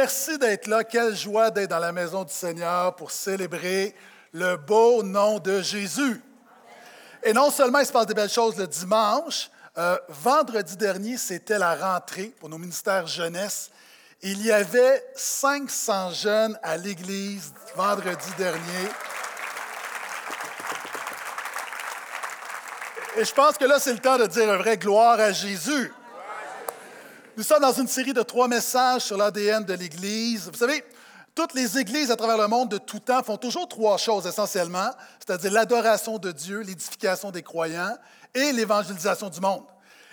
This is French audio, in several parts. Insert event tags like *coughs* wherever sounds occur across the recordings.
Merci d'être là. Quelle joie d'être dans la maison du Seigneur pour célébrer le beau nom de Jésus. Et non seulement il se passe des belles choses le dimanche, euh, vendredi dernier, c'était la rentrée pour nos ministères jeunesse. Il y avait 500 jeunes à l'église vendredi dernier. Et je pense que là, c'est le temps de dire un vrai gloire à Jésus. Nous sommes dans une série de trois messages sur l'ADN de l'Église. Vous savez, toutes les églises à travers le monde de tout temps font toujours trois choses essentiellement, c'est-à-dire l'adoration de Dieu, l'édification des croyants et l'évangélisation du monde.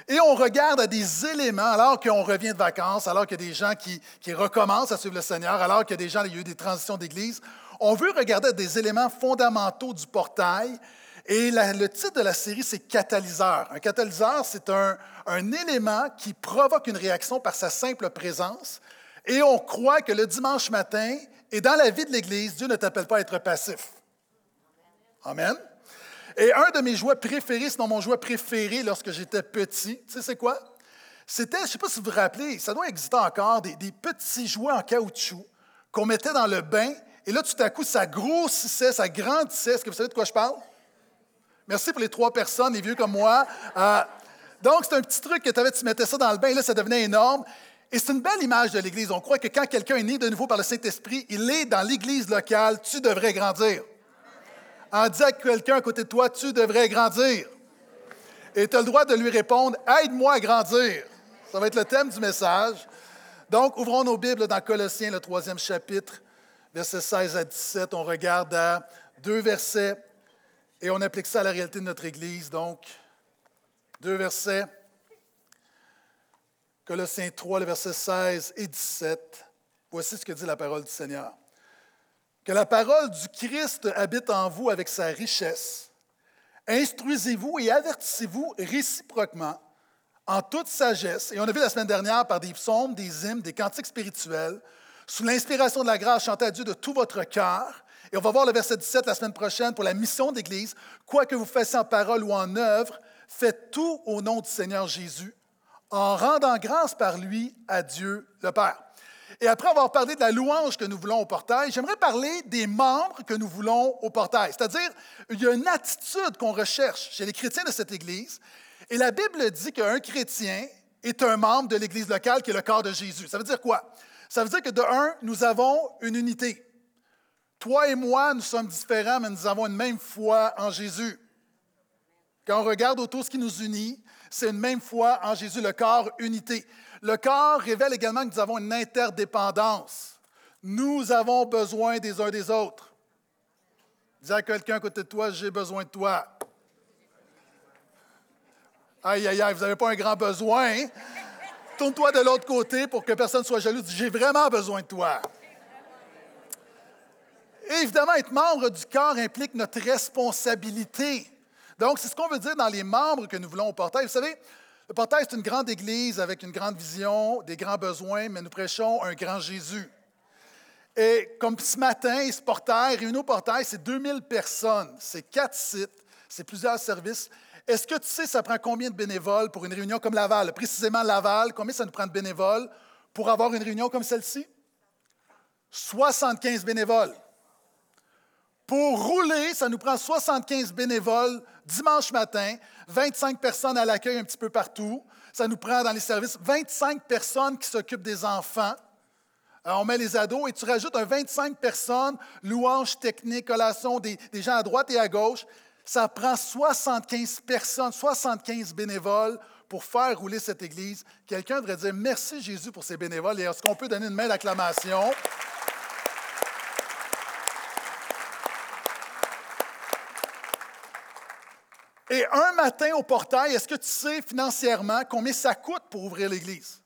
Et on regarde à des éléments, alors qu'on revient de vacances, alors qu'il y a des gens qui, qui, recommencent à suivre le Seigneur, alors qu'il y a des gens, il y a eu des transitions d'église, on veut regarder à des éléments fondamentaux du portail et le titre de la série, c'est Catalyseur. Un catalyseur, c'est un, élément qui provoque une réaction par sa simple présence. Et on croit que le dimanche matin, et dans la vie de l'Église, Dieu ne t'appelle pas à être passif. Amen. Et un de mes jouets préférés, sinon mon jouet préféré lorsque j'étais petit, tu sais c'est quoi? C'était, je ne sais pas si vous vous rappelez, ça doit exister encore, des, des petits jouets en caoutchouc qu'on mettait dans le bain, et là, tout à coup, ça grossissait, ça grandissait. Est-ce que vous savez de quoi je parle? Merci pour les trois personnes, les vieux comme moi. Euh, donc, c'est un petit truc que tu avais, tu mettais ça dans le bain, là, ça devenait énorme. Et c'est une belle image de l'Église. On croit que quand quelqu'un est né de nouveau par le Saint-Esprit, il est dans l'Église locale, tu devrais grandir. En disant à quelqu'un à côté de toi, tu devrais grandir. Et tu as le droit de lui répondre, aide-moi à grandir. Ça va être le thème du message. Donc, ouvrons nos Bibles dans Colossiens, le troisième chapitre, versets 16 à 17. On regarde à deux versets et on applique ça à la réalité de notre Église. Donc, deux versets. Colossiens 3, le verset 16 et 17. Voici ce que dit la parole du Seigneur. Que la parole du Christ habite en vous avec sa richesse. Instruisez-vous et avertissez-vous réciproquement en toute sagesse. Et on a vu la semaine dernière par des psaumes, des hymnes, des cantiques spirituels, sous l'inspiration de la grâce, chantez à Dieu de tout votre cœur et on va voir le verset 17 la semaine prochaine pour la mission d'Église. Quoi que vous fassiez en parole ou en œuvre, faites tout au nom du Seigneur Jésus, en rendant grâce par lui à Dieu le Père. Et après avoir parlé de la louange que nous voulons au portail, j'aimerais parler des membres que nous voulons au portail. C'est-à-dire, il y a une attitude qu'on recherche chez les chrétiens de cette Église. Et la Bible dit qu'un chrétien est un membre de l'Église locale qui est le corps de Jésus. Ça veut dire quoi? Ça veut dire que de un, nous avons une unité. Toi et moi, nous sommes différents, mais nous avons une même foi en Jésus. Quand on regarde autour ce qui nous unit, c'est une même foi en Jésus, le corps unité. Le corps révèle également que nous avons une interdépendance. Nous avons besoin des uns des autres. Dis à quelqu'un à côté de toi, j'ai besoin de toi. Aïe, aïe, aïe, vous n'avez pas un grand besoin. Hein? Tourne-toi de l'autre côté pour que personne ne soit jaloux. J'ai vraiment besoin de toi évidemment, être membre du corps implique notre responsabilité. Donc, c'est ce qu'on veut dire dans les membres que nous voulons au portail. Vous savez, le portail, c'est une grande église avec une grande vision, des grands besoins, mais nous prêchons un grand Jésus. Et comme ce matin, ce portail, réunion portail, c'est 2000 personnes, c'est quatre sites, c'est plusieurs services. Est-ce que tu sais, ça prend combien de bénévoles pour une réunion comme Laval? Précisément Laval, combien ça nous prend de bénévoles pour avoir une réunion comme celle-ci? 75 bénévoles. Pour rouler, ça nous prend 75 bénévoles dimanche matin, 25 personnes à l'accueil un petit peu partout. Ça nous prend dans les services 25 personnes qui s'occupent des enfants. on met les ados et tu rajoutes un 25 personnes, louanges techniques, collations, des, des gens à droite et à gauche. Ça prend 75 personnes, 75 bénévoles pour faire rouler cette Église. Quelqu'un devrait dire merci Jésus pour ces bénévoles et est-ce qu'on peut donner une main d'acclamation? Et un matin au portail, est-ce que tu sais financièrement combien ça coûte pour ouvrir l'Église?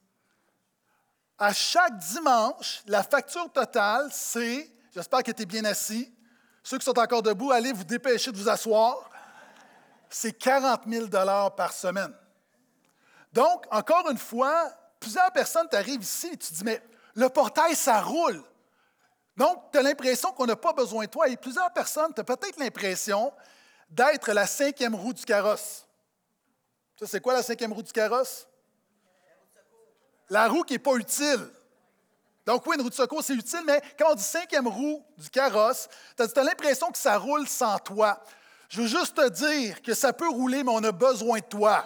À chaque dimanche, la facture totale, c'est, j'espère que tu es bien assis, ceux qui sont encore debout, allez vous dépêcher de vous asseoir, c'est 40 000 par semaine. Donc, encore une fois, plusieurs personnes t'arrivent ici et tu te dis, mais le portail, ça roule. Donc, tu as l'impression qu'on n'a pas besoin de toi. Et plusieurs personnes, tu as peut-être l'impression d'être la cinquième roue du carrosse. Ça, c'est quoi la cinquième roue du carrosse? La roue qui n'est pas utile. Donc oui, une roue de secours, c'est utile, mais quand on dit cinquième roue du carrosse, tu as, l'impression que ça roule sans toi. Je veux juste te dire que ça peut rouler, mais on a besoin de toi.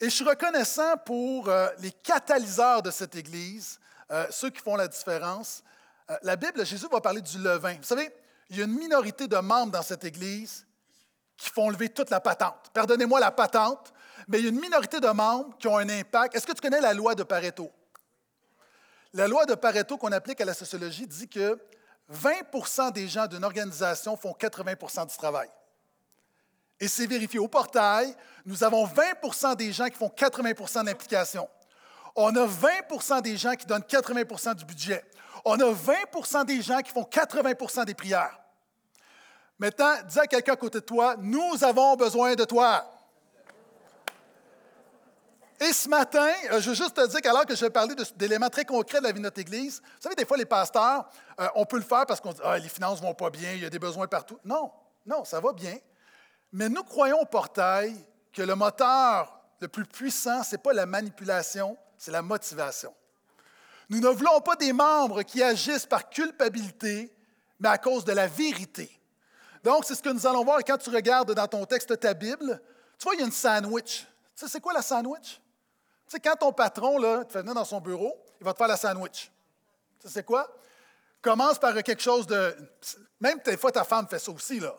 Et je suis reconnaissant pour euh, les catalyseurs de cette Église, euh, ceux qui font la différence. Euh, la Bible, Jésus va parler du levain. Vous savez, il y a une minorité de membres dans cette Église qui font lever toute la patente. Pardonnez-moi la patente, mais il y a une minorité de membres qui ont un impact. Est-ce que tu connais la loi de Pareto? La loi de Pareto qu'on applique à la sociologie dit que 20% des gens d'une organisation font 80% du travail. Et c'est vérifié au portail, nous avons 20% des gens qui font 80 de l'implication. On a 20% des gens qui donnent 80% du budget. On a 20% des gens qui font 80% des prières. Maintenant, dis à quelqu'un à côté de toi, nous avons besoin de toi. Et ce matin, euh, je veux juste te dire qu'alors que je vais parler d'éléments très concrets de la vie de notre Église, vous savez, des fois, les pasteurs, euh, on peut le faire parce qu'on dit ah, les finances ne vont pas bien, il y a des besoins partout. Non, non, ça va bien. Mais nous croyons au portail que le moteur le plus puissant, ce n'est pas la manipulation, c'est la motivation. Nous ne voulons pas des membres qui agissent par culpabilité, mais à cause de la vérité. Donc, c'est ce que nous allons voir quand tu regardes dans ton texte ta Bible. Tu vois, il y a une sandwich. Tu sais, c'est quoi la sandwich? Tu sais, quand ton patron là, te fait venir dans son bureau, il va te faire la sandwich. Tu sais, c'est quoi? Commence par quelque chose de. Même des fois, ta femme fait ça aussi, là.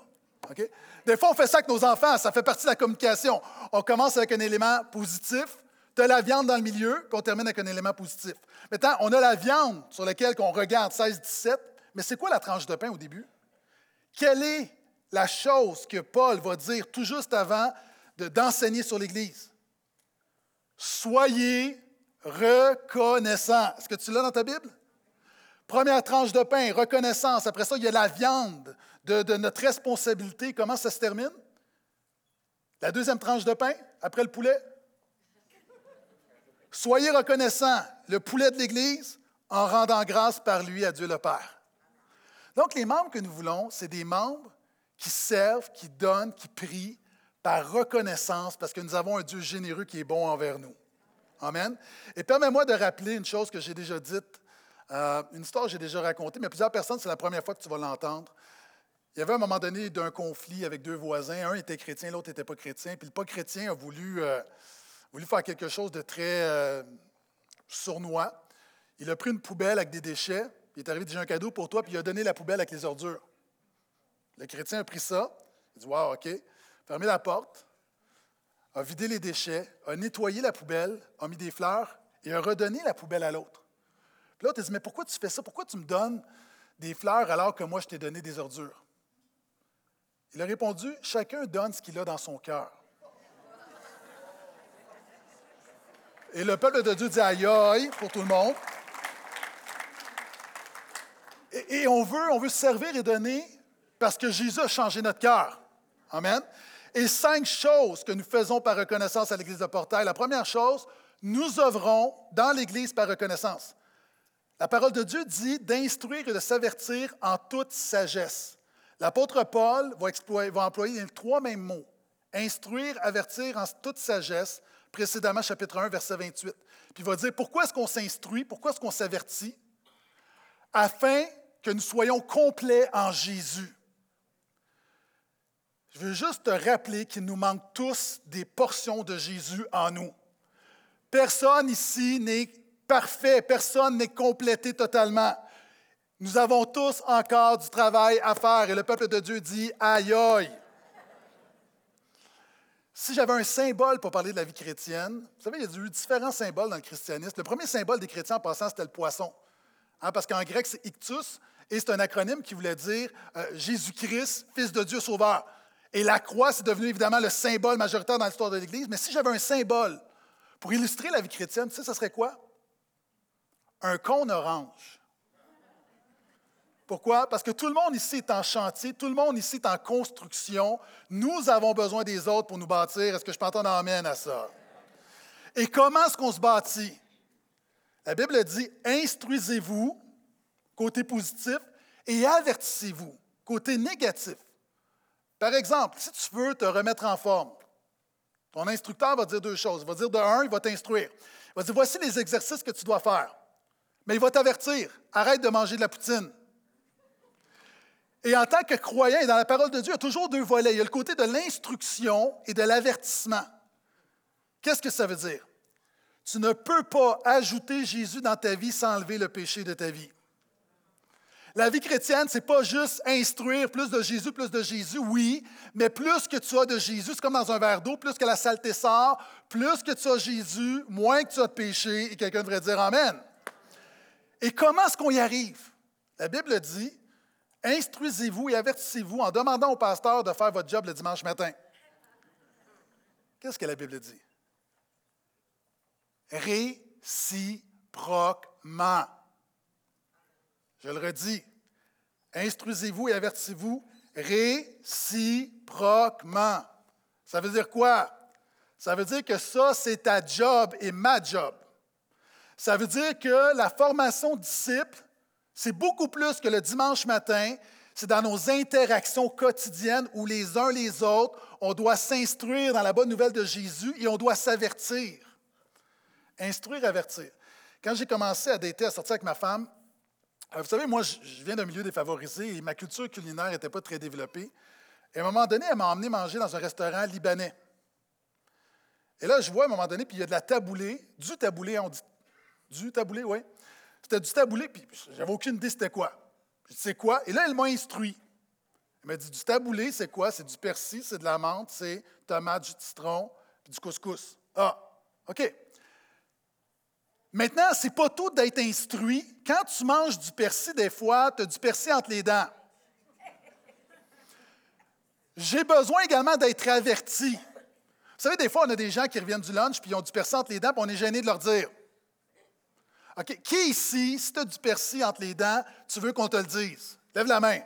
Des fois, on fait ça avec nos enfants, ça fait partie de la communication. On commence avec un élément positif, tu as la viande dans le milieu, puis on termine avec un élément positif. Maintenant, on a la viande sur laquelle on regarde 16-17, mais c'est quoi la tranche de pain au début? Quelle est la chose que Paul va dire tout juste avant d'enseigner sur l'Église? Soyez reconnaissants. Est-ce que tu l'as dans ta Bible? Première tranche de pain, reconnaissance. Après ça, il y a la viande de, de, notre responsabilité. Comment ça se termine? La deuxième tranche de pain, après le poulet? Soyez reconnaissants, le poulet de l'Église, en rendant grâce par lui à Dieu le Père. Donc, les membres que nous voulons, c'est des membres qui servent, qui donnent, qui prient, par reconnaissance parce que nous avons un Dieu généreux qui est bon envers nous. Amen. Et permets-moi de rappeler une chose que j'ai déjà dite, euh, une histoire que j'ai déjà racontée, mais plusieurs personnes, c'est la première fois que tu vas l'entendre. Il y avait un moment donné d'un conflit avec deux voisins. Un était chrétien, l'autre n'était pas chrétien. Puis le pas chrétien a voulu, euh, faire quelque chose de très euh, sournois. Il a pris une poubelle avec des déchets. Il est arrivé, J'ai un cadeau pour toi, puis il a donné la poubelle avec les ordures. Le chrétien a pris ça. Il dit Wow, OK fermé la porte, a vidé les déchets, a nettoyé la poubelle, a mis des fleurs et a redonné la poubelle à l'autre. Puis l'autre, il dit, mais pourquoi tu fais ça? Pourquoi tu me donnes des fleurs alors que moi, je t'ai donné des ordures? Il a répondu, chacun donne ce qu'il a dans son cœur. Et le peuple de Dieu dit aïe aïe pour tout le monde. Et, on, veut, on veut servir et donner parce que Jésus a changé notre cœur. Amen. Et cinq choses que nous faisons par reconnaissance à l'Église de Portail. La première chose, nous œuvrons dans l'Église par reconnaissance. La parole de Dieu dit d'instruire et de s'avertir en toute sagesse. L'apôtre Paul va, va, employer les trois mêmes mots. Instruire, avertir en toute sagesse, précédemment chapitre 1, verset 28. Puis il va dire pourquoi est-ce qu'on s'instruit, pourquoi est-ce qu'on s'avertit, afin que nous soyons complets en Jésus. Je veux juste te rappeler qu'il nous manque tous des portions de Jésus en nous. Personne ici n'est parfait, personne n'est complété totalement. Nous avons tous encore du travail à faire et le peuple de Dieu dit aïe aïe. Si j'avais un symbole pour parler de la vie chrétienne, vous savez, il y a eu différents symboles dans le christianisme. Le premier symbole des chrétiens en passant, c'était le poisson. Hein, parce qu'en grec, c'est ictus et c'est un acronyme qui voulait dire euh, Jésus-Christ, Fils de Dieu Sauveur. Et la croix, c'est devenu évidemment le symbole majoritaire dans l'histoire de l'Église. Mais si j'avais un symbole pour illustrer la vie chrétienne, tu sais, ça serait quoi? Un cône orange. Pourquoi? Parce que tout le monde ici est en chantier, tout le monde ici est en construction. Nous avons besoin des autres pour nous bâtir. Est-ce que je peux entendre amène à ça? Et comment est-ce qu'on se bâtit? La Bible dit instruisez-vous, côté positif, et avertissez-vous, côté négatif. Par exemple, si tu veux te remettre en forme, ton instructeur va dire deux choses. Il va dire de un, il va t'instruire. Il va dire voici les exercices que tu dois faire. Mais il va t'avertir. Arrête de manger de la poutine. Et en tant que croyant, et dans la parole de Dieu, il y a toujours deux volets. Il y a le côté de l'instruction et de l'avertissement. Qu'est-ce que ça veut dire? Tu ne peux pas ajouter Jésus dans ta vie sans enlever le péché de ta vie. La vie chrétienne, ce n'est pas juste instruire plus de Jésus, plus de Jésus, oui, mais plus que tu as de Jésus, c'est comme dans un verre d'eau, plus que la saleté sort, plus que tu as Jésus, moins que tu as de péché, et quelqu'un devrait dire Amen. Et comment est-ce qu'on y arrive? La Bible dit, instruisez-vous et avertissez-vous en demandant au pasteur de faire votre job le dimanche matin. Qu'est-ce que la Bible dit? Réciproquement. Je le redis. Instruisez-vous et avertissez-vous réciproquement. Ça veut dire quoi? Ça veut dire que ça, c'est ta job et ma job. Ça veut dire que la formation disciple, c'est beaucoup plus que le dimanche matin, c'est dans nos interactions quotidiennes où les uns les autres, on doit s'instruire dans la bonne nouvelle de Jésus et on doit s'avertir. Instruire, avertir. Quand j'ai commencé à dater, à sortir avec ma femme, vous savez, moi, je viens d'un milieu défavorisé et ma culture culinaire n'était pas très développée. Et à un moment donné, elle m'a emmené manger dans un restaurant libanais. Et là, je vois à un moment donné, puis il y a de la taboulée, du taboulé, on dit. Du taboulé, oui. C'était du taboulé, puis j'avais aucune idée c'était quoi. C'est quoi? Et là, elle m'a instruit. Elle m'a dit, du taboulé, c'est quoi? C'est du persil, c'est de la menthe, c'est tomate, du citron, puis du couscous. Ah, OK. Maintenant, ce n'est pas tout d'être instruit. Quand tu manges du persil, des fois, tu as du persil entre les dents. J'ai besoin également d'être averti. Vous savez, des fois, on a des gens qui reviennent du lunch puis ils ont du persil entre les dents, puis on est gêné de leur dire. OK, qui ici, si tu as du persil entre les dents, tu veux qu'on te le dise? Lève la main.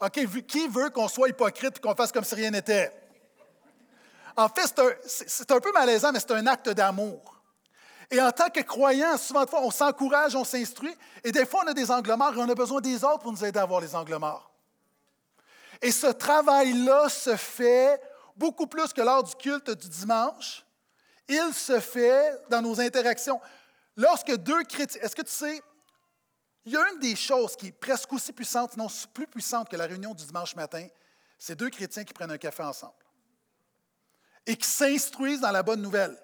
OK, qui veut qu'on soit hypocrite et qu'on fasse comme si rien n'était? En fait, c'est un, un peu malaisant, mais c'est un acte d'amour. Et en tant que croyant, souvent de fois, on s'encourage, on s'instruit, et des fois, on a des angles morts et on a besoin des autres pour nous aider à avoir les angles morts. Et ce travail-là se fait beaucoup plus que lors du culte du dimanche. Il se fait dans nos interactions. Lorsque deux chrétiens, est-ce que tu sais, il y a une des choses qui est presque aussi puissante, non plus puissante que la réunion du dimanche matin, c'est deux chrétiens qui prennent un café ensemble et qui s'instruisent dans la bonne nouvelle.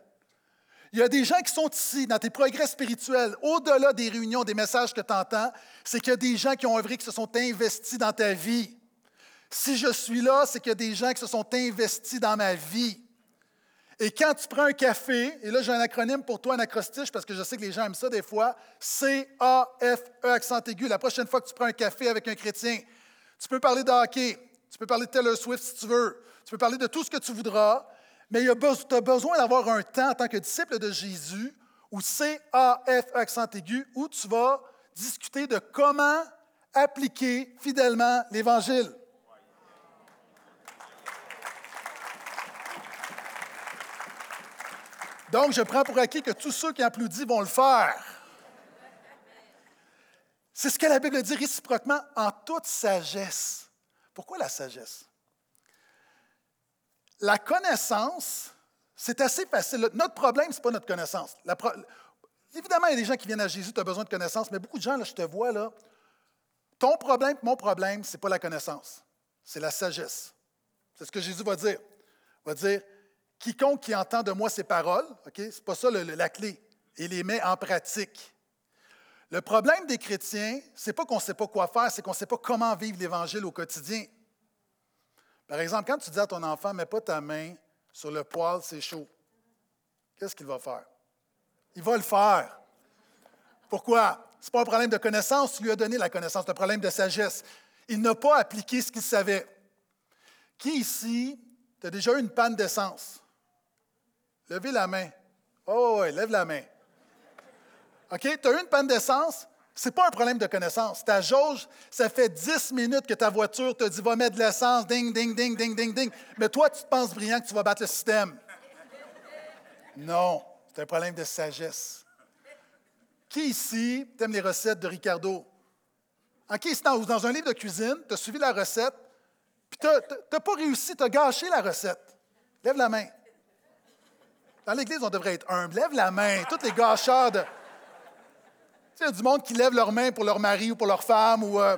Il y a des gens qui sont ici dans tes progrès spirituels, au-delà des réunions, des messages que tu entends, c'est qu'il y a des gens qui ont œuvré, qui se sont investis dans ta vie. Si je suis là, c'est qu'il y a des gens qui se sont investis dans ma vie. Et quand tu prends un café, et là j'ai un acronyme pour toi, un acrostiche, parce que je sais que les gens aiment ça des fois, C-A-F-E accent aigu. La prochaine fois que tu prends un café avec un chrétien, tu peux parler de hockey, tu peux parler de Taylor Swift si tu veux, tu peux parler de tout ce que tu voudras, mais tu as besoin d'avoir un temps en tant que disciple de Jésus, ou C-A-F accent aigu, où tu vas discuter de comment appliquer fidèlement l'Évangile. Donc, je prends pour acquis que tous ceux qui applaudissent vont le faire. C'est ce que la Bible dit réciproquement en toute sagesse. Pourquoi la sagesse? La connaissance, c'est assez facile. Notre problème, ce n'est pas notre connaissance. Évidemment, il y a des gens qui viennent à Jésus, tu as besoin de connaissance, mais beaucoup de gens, je te vois, là, ton problème, mon problème, ce n'est pas la connaissance, c'est la sagesse. C'est ce que Jésus va dire. Il va dire, quiconque qui entend de moi ces paroles, ok, c'est pas ça la clé, et les met en pratique. Le problème des chrétiens, c'est pas qu'on ne sait pas quoi faire, c'est qu'on ne sait pas comment vivre l'Évangile au quotidien. Par exemple, quand tu dis à ton enfant, mets pas ta main sur le poêle, c'est chaud, qu'est-ce qu'il va faire? Il va le faire. Pourquoi? Ce n'est pas un problème de connaissance, tu lui as donné la connaissance, c'est un problème de sagesse. Il n'a pas appliqué ce qu'il savait. Qui ici, tu as déjà eu une panne d'essence? Levez la main. Oh, oui, lève la main. OK? Tu as eu une panne d'essence? N'est pas un problème de connaissance. Ta jauge, ça fait 10 minutes que ta voiture te dit va mettre de l'essence, ding, ding, ding, ding, ding, ding. Mais toi, tu te penses brillant que tu vas battre le système. Non, c'est un problème de sagesse. Qui ici t'aime les recettes de Ricardo? OK, c'est dans, dans un livre de cuisine, tu as suivi la recette, puis tu n'as pas réussi, tu as gâché la recette. Lève la main. Dans l'Église, on devrait être humble. Lève la main. Tous les gâcheurs de. Tu il y a du monde qui lève leurs mains pour leur mari ou pour leur femme. Ou, euh,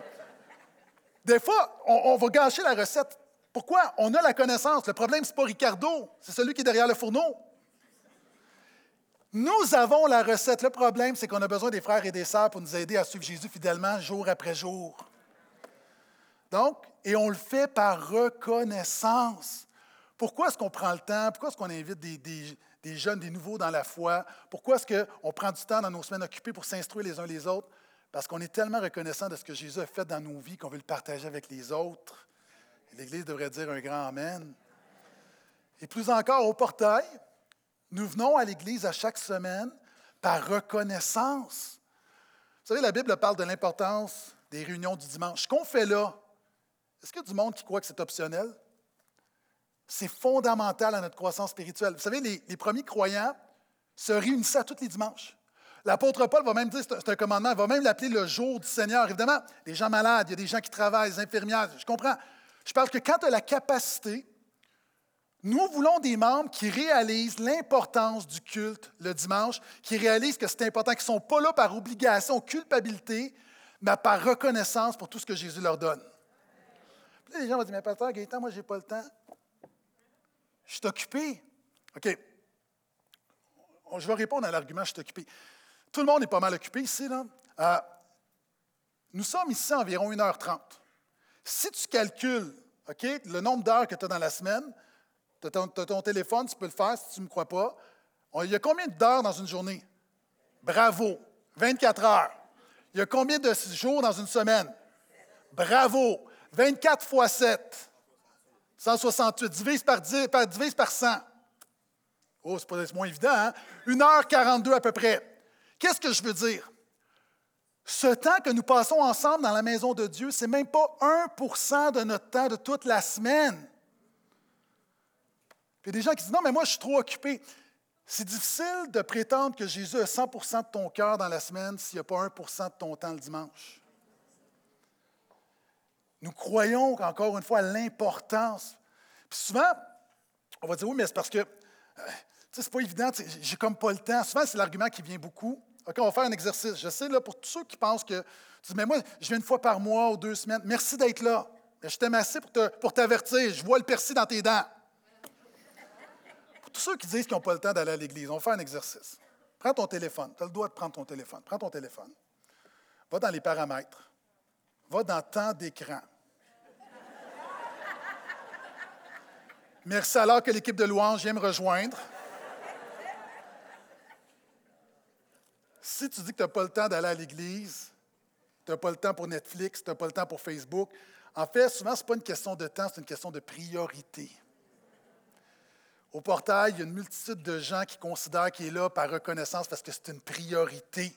Des fois, on, va gâcher la recette. Pourquoi? On a la connaissance. Le problème, ce n'est pas Ricardo, c'est celui qui est derrière le fourneau. Nous avons la recette. Le problème, c'est qu'on a besoin des frères et des sœurs pour nous aider à suivre Jésus fidèlement jour après jour. Donc, et on le fait par reconnaissance. Pourquoi est-ce qu'on prend le temps? Pourquoi est-ce qu'on invite des, jeunes, des nouveaux dans la foi? Pourquoi est-ce qu'on prend du temps dans nos semaines occupées pour s'instruire les uns les autres? Parce qu'on est tellement reconnaissant de ce que Jésus a fait dans nos vies qu'on veut le partager avec les autres. L'Église devrait dire un grand Amen. Et plus encore, au portail, nous venons à l'Église à chaque semaine par reconnaissance. Vous savez, la Bible parle de l'importance des réunions du dimanche. Ce qu'on fait là, est-ce qu'il y a du monde qui croit que c'est optionnel? C'est fondamental à notre croissance spirituelle. Vous savez, les, premiers croyants se réunissaient tous les dimanches. L'apôtre Paul va même dire, c'est un commandement, il va même l'appeler le jour du Seigneur. Évidemment, des gens malades, il y a des gens qui travaillent, des infirmières, je comprends. Je parle que quand tu as la capacité nous voulons des membres qui réalisent l'importance du culte le dimanche, qui réalisent que c'est important, qui ne sont pas là par obligation, culpabilité, mais par reconnaissance pour tout ce que Jésus leur donne. Les gens vont dire, mais pasteur Gaëtan, moi, je n'ai pas le temps. Je suis occupé. OK. Je vais répondre à l'argument, je suis occupé. Tout le monde est pas mal occupé ici. Là. Euh, nous sommes ici environ 1h30. Si tu calcules OK, le nombre d'heures que tu as dans la semaine, tu as, ton téléphone, tu peux le faire si tu ne me crois pas. il y a combien d'heures dans une journée? Bravo. 24 heures. Il y a combien de jours dans une semaine? Bravo. 24 fois 7. 168. Divise par, 10, par, divise par 100. Oh, c'est moins évident, hein? 1h42 à peu près. Qu'est-ce que je veux dire? Ce temps que nous passons ensemble dans la maison de Dieu, ce n'est même pas 1% de notre temps de toute la semaine. Il y a des gens qui disent Non, mais moi, je suis trop occupé. C'est difficile de prétendre que Jésus a 100% de ton cœur dans la semaine s'il n'y a pas 1% de ton temps le dimanche. Nous croyons encore une fois à l'importance. Puis souvent, on va dire oui, mais c'est parce que euh, c'est pas évident, j'ai comme pas le temps. Souvent, c'est l'argument qui vient beaucoup. OK, on va faire un exercice. Je sais, là, pour tous ceux qui pensent que tu dis, mais moi, je viens une fois par mois ou deux semaines. Merci d'être là. Je t'aime assez pour t'avertir. Je vois le persil dans tes dents. Tous ceux qui disent qu'ils n'ont pas le temps d'aller à l'église, on va faire un exercice. Prends ton téléphone. Tu as le droit de prendre ton téléphone. Prends ton téléphone. Va dans les paramètres. Va dans temps d'écran. Merci alors que l'équipe de louange vient me rejoindre. Si tu dis que tu n'as pas le temps d'aller à l'église, tu n'as pas le temps pour Netflix, tu n'as pas le temps pour Facebook, en fait, souvent, ce n'est pas une question de temps, c'est une question de priorité. Au portail, il y a une multitude de gens qui considèrent qu'il est là par reconnaissance parce que c'est une priorité.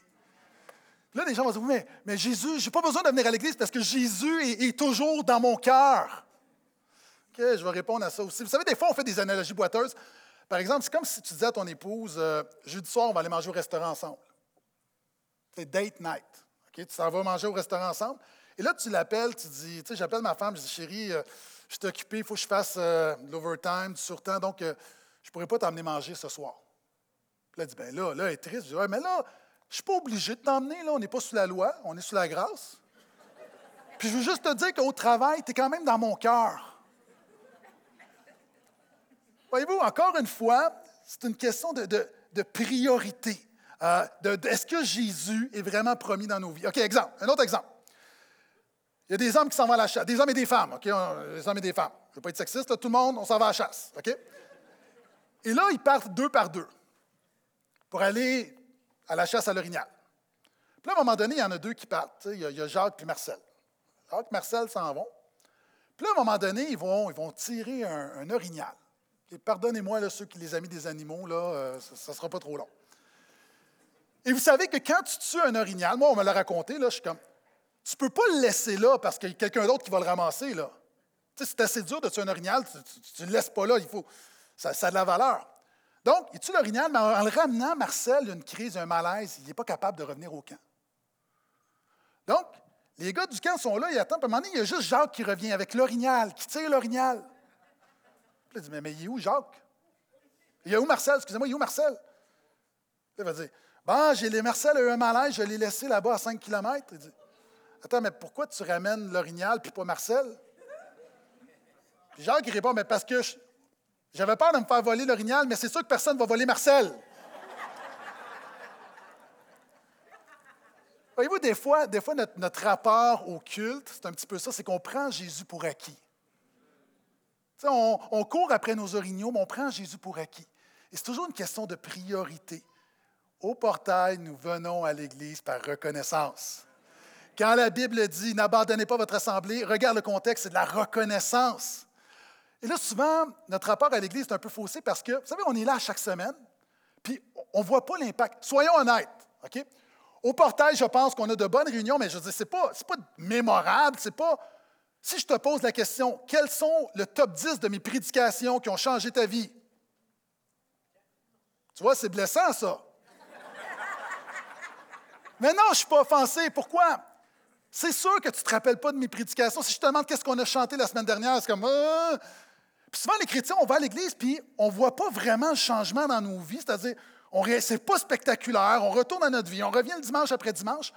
Là, les gens vont dire, mais, mais Jésus, je n'ai pas besoin de venir à l'Église parce que Jésus est, toujours dans mon cœur. OK, je vais répondre à ça aussi. Vous savez, des fois, on fait des analogies boiteuses. Par exemple, c'est comme si tu disais à ton épouse, euh, jeudi soir, on va aller manger au restaurant ensemble. C'est date night. OK, tu s'en vas manger au restaurant ensemble. Et là, tu l'appelles, tu dis, tu sais, j'appelle ma femme, je dis, chérie, euh, je suis occupé, il faut que je fasse euh, de l'overtime, du surtemps, donc je ne pourrais pas t'emmener manger ce soir. Puis là, elle dit, ben là, là, elle est triste. Je dis, mais là, je ne suis pas obligé de t'emmener, là, on n'est pas sous la loi, on est sous la grâce. Puis je veux juste te dire qu'au travail, tu es quand même dans mon cœur. Voyez-vous, encore une fois, c'est une question de, priorité. Euh, est-ce que Jésus est vraiment promis dans nos vies? OK, exemple, un autre exemple. Il y a des hommes qui s'en vont à la chasse, des hommes et des femmes, OK? Des hommes et des femmes. Je ne veux pas être sexiste, tout le monde, on s'en va à la chasse, OK? Et là, ils partent deux par deux pour aller à la chasse à l'orignal. Puis là, à un moment donné, il y en a deux qui partent. Il y, a, Jacques et Marcel. Jacques et Marcel s'en vont. Puis là, à un moment donné, ils vont, ils vont tirer un, orignal. Pardonnez-moi, ceux qui les amis des animaux, là, euh, ça ne sera pas trop long. Et vous savez que quand tu tues un orignal, moi, on me l'a raconté, là, je suis comme, tu ne peux pas le laisser là parce qu'il y a quelqu'un d'autre qui va le ramasser. Là. C'est assez dur de tuer un orignal, tu ne le laisses pas là, il faut, ça, a de la valeur. Donc, il tue l'orignal, mais en, le ramenant, Marcel a une crise, un malaise, il n'est pas capable de revenir au camp. Donc, les gars du camp sont là, ils attendent. À un moment donné, il y a juste Jacques qui revient avec l'orignal, qui tire l'orignal. Il dit, mais, mais il est où Jacques? Il est où Marcel? Excusez-moi, il est où Marcel? Il va dire, Bon, j'ai les Marcel a eu un malaise, je l'ai laissé là-bas à 5 km. Il dit Attends, mais pourquoi tu ramènes l'orignal puis pas Marcel? Puis Jacques il répond Mais parce que j'avais peur de me faire voler l'orignal, mais c'est sûr que personne ne va voler Marcel. Voyez-vous, des fois, des fois notre, rapport au culte, c'est un petit peu ça, c'est qu'on prend Jésus pour acquis. On, on, court après nos orignaux, mais on prend Jésus pour acquis. Et c'est toujours une question de priorité. Au portail, nous venons à l'Église par reconnaissance. Quand la Bible dit n'abandonnez pas votre assemblée, regarde le contexte, c'est de la reconnaissance. Et là, souvent, notre rapport à l'Église est un peu faussé parce que, vous savez, on est là chaque semaine, puis on ne voit pas l'impact. Soyons honnêtes, OK? Au portail, je pense qu'on a de bonnes réunions, mais je veux dire, ce n'est pas, pas mémorable, c'est pas. Si je te pose la question, quels sont le top 10 de mes prédications qui ont changé ta vie? Tu vois, c'est blessant, ça. Mais non, je ne suis pas offensé. Pourquoi? C'est sûr que tu ne te rappelles pas de mes prédications. Si je te demande qu'est-ce qu'on a chanté la semaine dernière, c'est comme. Euh. Puis souvent, les chrétiens, on va à l'église, puis on ne voit pas vraiment le changement dans nos vies. C'est-à-dire, ce n'est pas spectaculaire, on retourne à notre vie, on revient le dimanche après dimanche.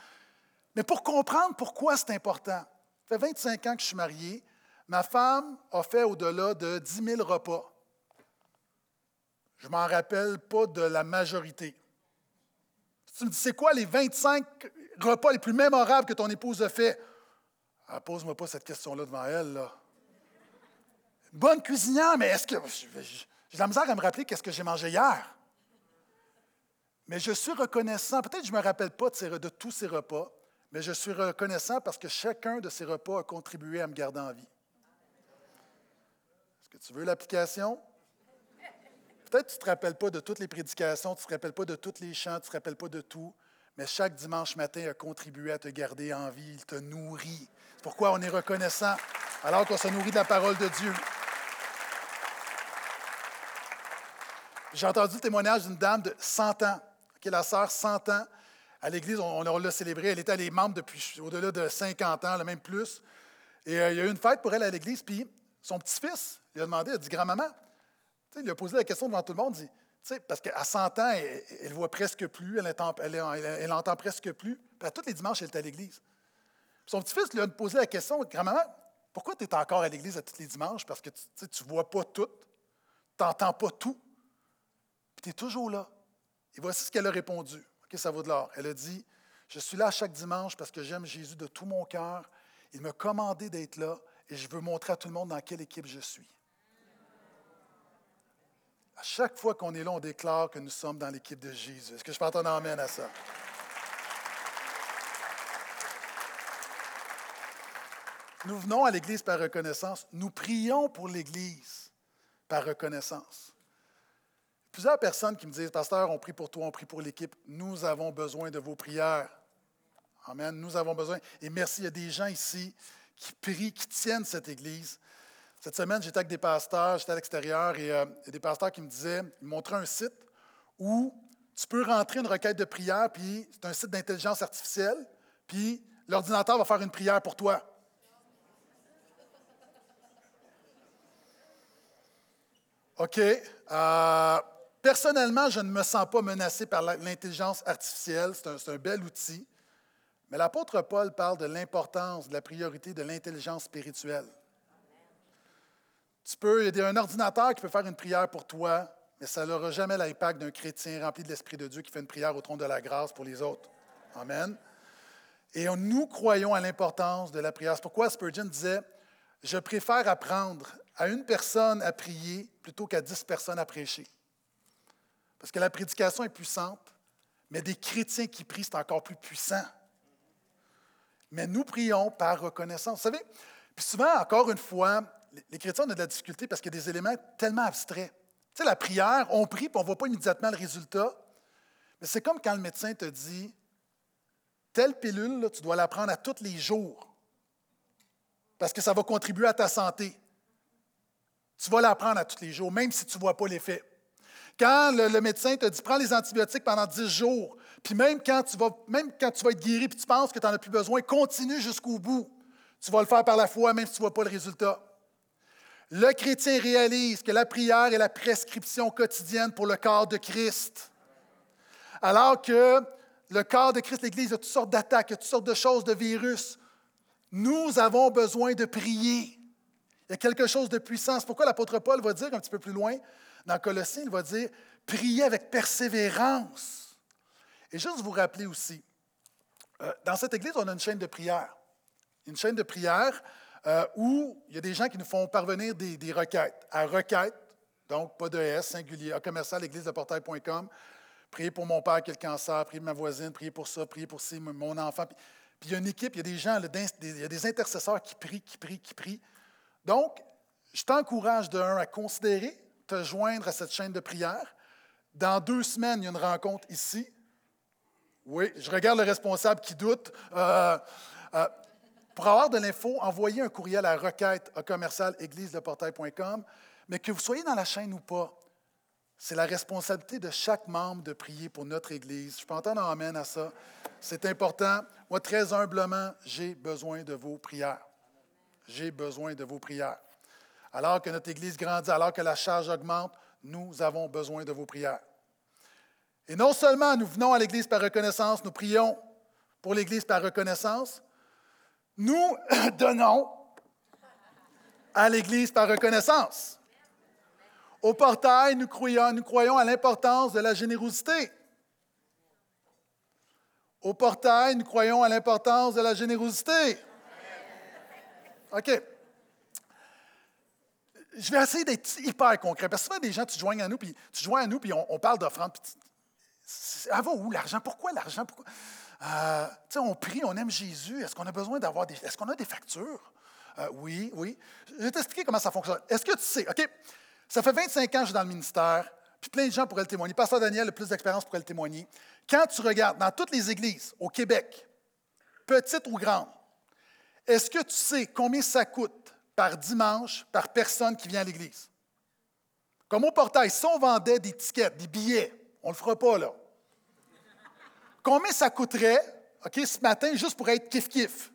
Mais pour comprendre pourquoi c'est important, ça fait 25 ans que je suis marié, ma femme a fait au-delà de 10 000 repas. Je ne m'en rappelle pas de la majorité. tu me dis, c'est quoi les 25 repas les plus mémorables que ton épouse a fait? Ah, pose-moi pas cette question-là devant elle. Bonne cuisinière, mais est-ce que. J'ai la misère à me rappeler qu'est-ce que j'ai mangé hier? Mais je suis reconnaissant, peut-être que je ne me rappelle pas de, de, tous ces repas, mais je suis reconnaissant parce que chacun de ces repas a contribué à me garder en vie. Est-ce que tu veux l'application? Peut-être que tu ne te rappelles pas de toutes les prédications, tu ne te rappelles pas de tous les chants, tu ne te rappelles pas de tout, mais chaque dimanche matin a contribué à te garder en vie, il te nourrit. C'est pourquoi on est reconnaissant alors qu'on se nourrit de la parole de Dieu. J'ai entendu le témoignage d'une dame de 100 ans qui est la sœur 100 ans. À l'Église, on, l'a célébré. Elle était les membres depuis au-delà de 50 ans, même plus. Et euh, il y a eu une fête pour elle à l'Église. Puis son petit-fils lui a demandé, il a dit Grand-maman, il lui a posé la question devant tout le monde, il dit, parce qu'à 100 ans, elle, ne voit presque plus, elle entend, presque plus. Puis à tous les dimanches, elle est à l'Église. Son petit-fils lui a posé la question Grand-maman, pourquoi tu es encore à l'Église à tous les dimanches? Parce que tu ne vois pas tout, tu n'entends pas tout, tu toujours là. Et voici ce qu'elle a répondu. OK, ça vaut de l'or. Elle a dit Je suis là chaque dimanche parce que j'aime Jésus de tout mon cœur. Il m'a commandé d'être là et je veux montrer à tout le monde dans quelle équipe je suis. À chaque fois qu'on est là, on déclare que nous sommes dans l'équipe de Jésus. Est-ce que je peux entendre amène à ça? Nous venons à l'Église par reconnaissance. Nous prions pour l'Église par reconnaissance. Plusieurs personnes qui me disent, Pasteur, on prie pour toi, on prie pour l'équipe. Nous avons besoin de vos prières. Amen. Nous avons besoin. Et merci, il y a des gens ici qui prient, qui tiennent cette Église. Cette semaine, j'étais avec des pasteurs, j'étais à l'extérieur et euh, il y a des pasteurs qui me disaient, ils montraient un site où tu peux rentrer une requête de prière, puis c'est un site d'intelligence artificielle, puis l'ordinateur va faire une prière pour toi. OK. Euh, Personnellement, je ne me sens pas menacé par l'intelligence artificielle. C'est un, bel outil. Mais l'apôtre Paul parle de l'importance, de la priorité de l'intelligence spirituelle. Tu peux, il y a un ordinateur qui peut faire une prière pour toi, mais ça n'aura jamais l'impact d'un chrétien rempli de l'Esprit de Dieu qui fait une prière au trône de la grâce pour les autres. Amen. Et nous croyons à l'importance de la prière. C'est pourquoi Spurgeon disait Je préfère apprendre à une personne à prier plutôt qu'à dix personnes à prêcher. Parce que la prédication est puissante, mais des chrétiens qui prient, c'est encore plus puissant. Mais nous prions par reconnaissance. Vous savez, puis souvent, encore une fois, les chrétiens ont de la difficulté parce qu'il y a des éléments tellement abstraits. Tu sais, la prière, on prie, puis on ne voit pas immédiatement le résultat. Mais c'est comme quand le médecin te dit telle pilule, tu dois la prendre à tous les jours parce que ça va contribuer à ta santé. Tu vas la prendre à tous les jours, même si tu ne vois pas l'effet. Quand le, médecin te dit prends les antibiotiques pendant 10 jours, puis même quand tu vas, même quand tu vas être guéri puis tu penses que tu n'en as plus besoin, continue jusqu'au bout. Tu vas le faire par la foi, même si tu ne vois pas le résultat. Le chrétien réalise que la prière est la prescription quotidienne pour le corps de Christ. Alors que le corps de Christ, l'Église, a toutes sortes d'attaques, a toutes sortes de choses, de virus. Nous avons besoin de prier. Il y a quelque chose de puissant. C'est pourquoi l'apôtre Paul va dire un petit peu plus loin, dans Colossiens, il va dire priez avec persévérance. Et juste vous rappeler aussi, euh, dans cette église, on a une chaîne de prière. Une chaîne de prière euh, où il y a des gens qui nous font parvenir des, requêtes. À requête, donc pas de S, singulier, à commercial, l'église de portail.com. Priez pour mon père qui a le cancer, priez pour ma voisine, priez pour ça, priez pour ci, mon enfant. Puis, il y a une équipe, il y a des gens, il y a des intercesseurs qui prient, qui prient, qui prient. Donc, je t'encourage de un à considérer te joindre à cette chaîne de prière. Dans deux semaines, il y a une rencontre ici. Oui, je regarde le responsable qui doute. Euh, euh, pour avoir de l'info, envoyez un courriel à requête à commercial église-le-portail.com, mais que vous soyez dans la chaîne ou pas, c'est la responsabilité de chaque membre de prier pour notre Église. Je peux entendre un amen à ça. C'est important. Moi, très humblement, j'ai besoin de vos prières. J'ai besoin de vos prières. Alors que notre Église grandit, alors que la charge augmente, nous avons besoin de vos prières. Et non seulement nous venons à l'Église par reconnaissance, nous prions pour l'Église par reconnaissance, nous *coughs* donnons à l'Église par reconnaissance. Au portail, nous croyons, à l'importance de la générosité. Au portail, nous croyons à l'importance de la générosité. OK. Je vais essayer d'être hyper concret. Parce que souvent, des gens, tu joins à nous, puis tu joins à nous, puis on, parle d'offrande. Elle va où l'argent? Pourquoi l'argent? Pourquoi? Euh, on prie, on aime Jésus. Est-ce qu'on a besoin d'avoir des. Est-ce qu'on a des factures? Euh, oui, oui. Je vais t'expliquer comment ça fonctionne. Est-ce que tu sais, OK, ça fait 25 ans que je suis dans le ministère, puis plein de gens pourraient le témoigner. Pasteur Daniel a plus d'expérience pourrait le témoigner. Quand tu regardes dans toutes les églises au Québec, petites ou grandes, est-ce que tu sais combien ça coûte par dimanche par personne qui vient à l'église? Comme au portail, si on vendait des tickets, des billets, on ne le fera pas là. Combien ça coûterait, OK, ce matin, juste pour être kiff-kiff?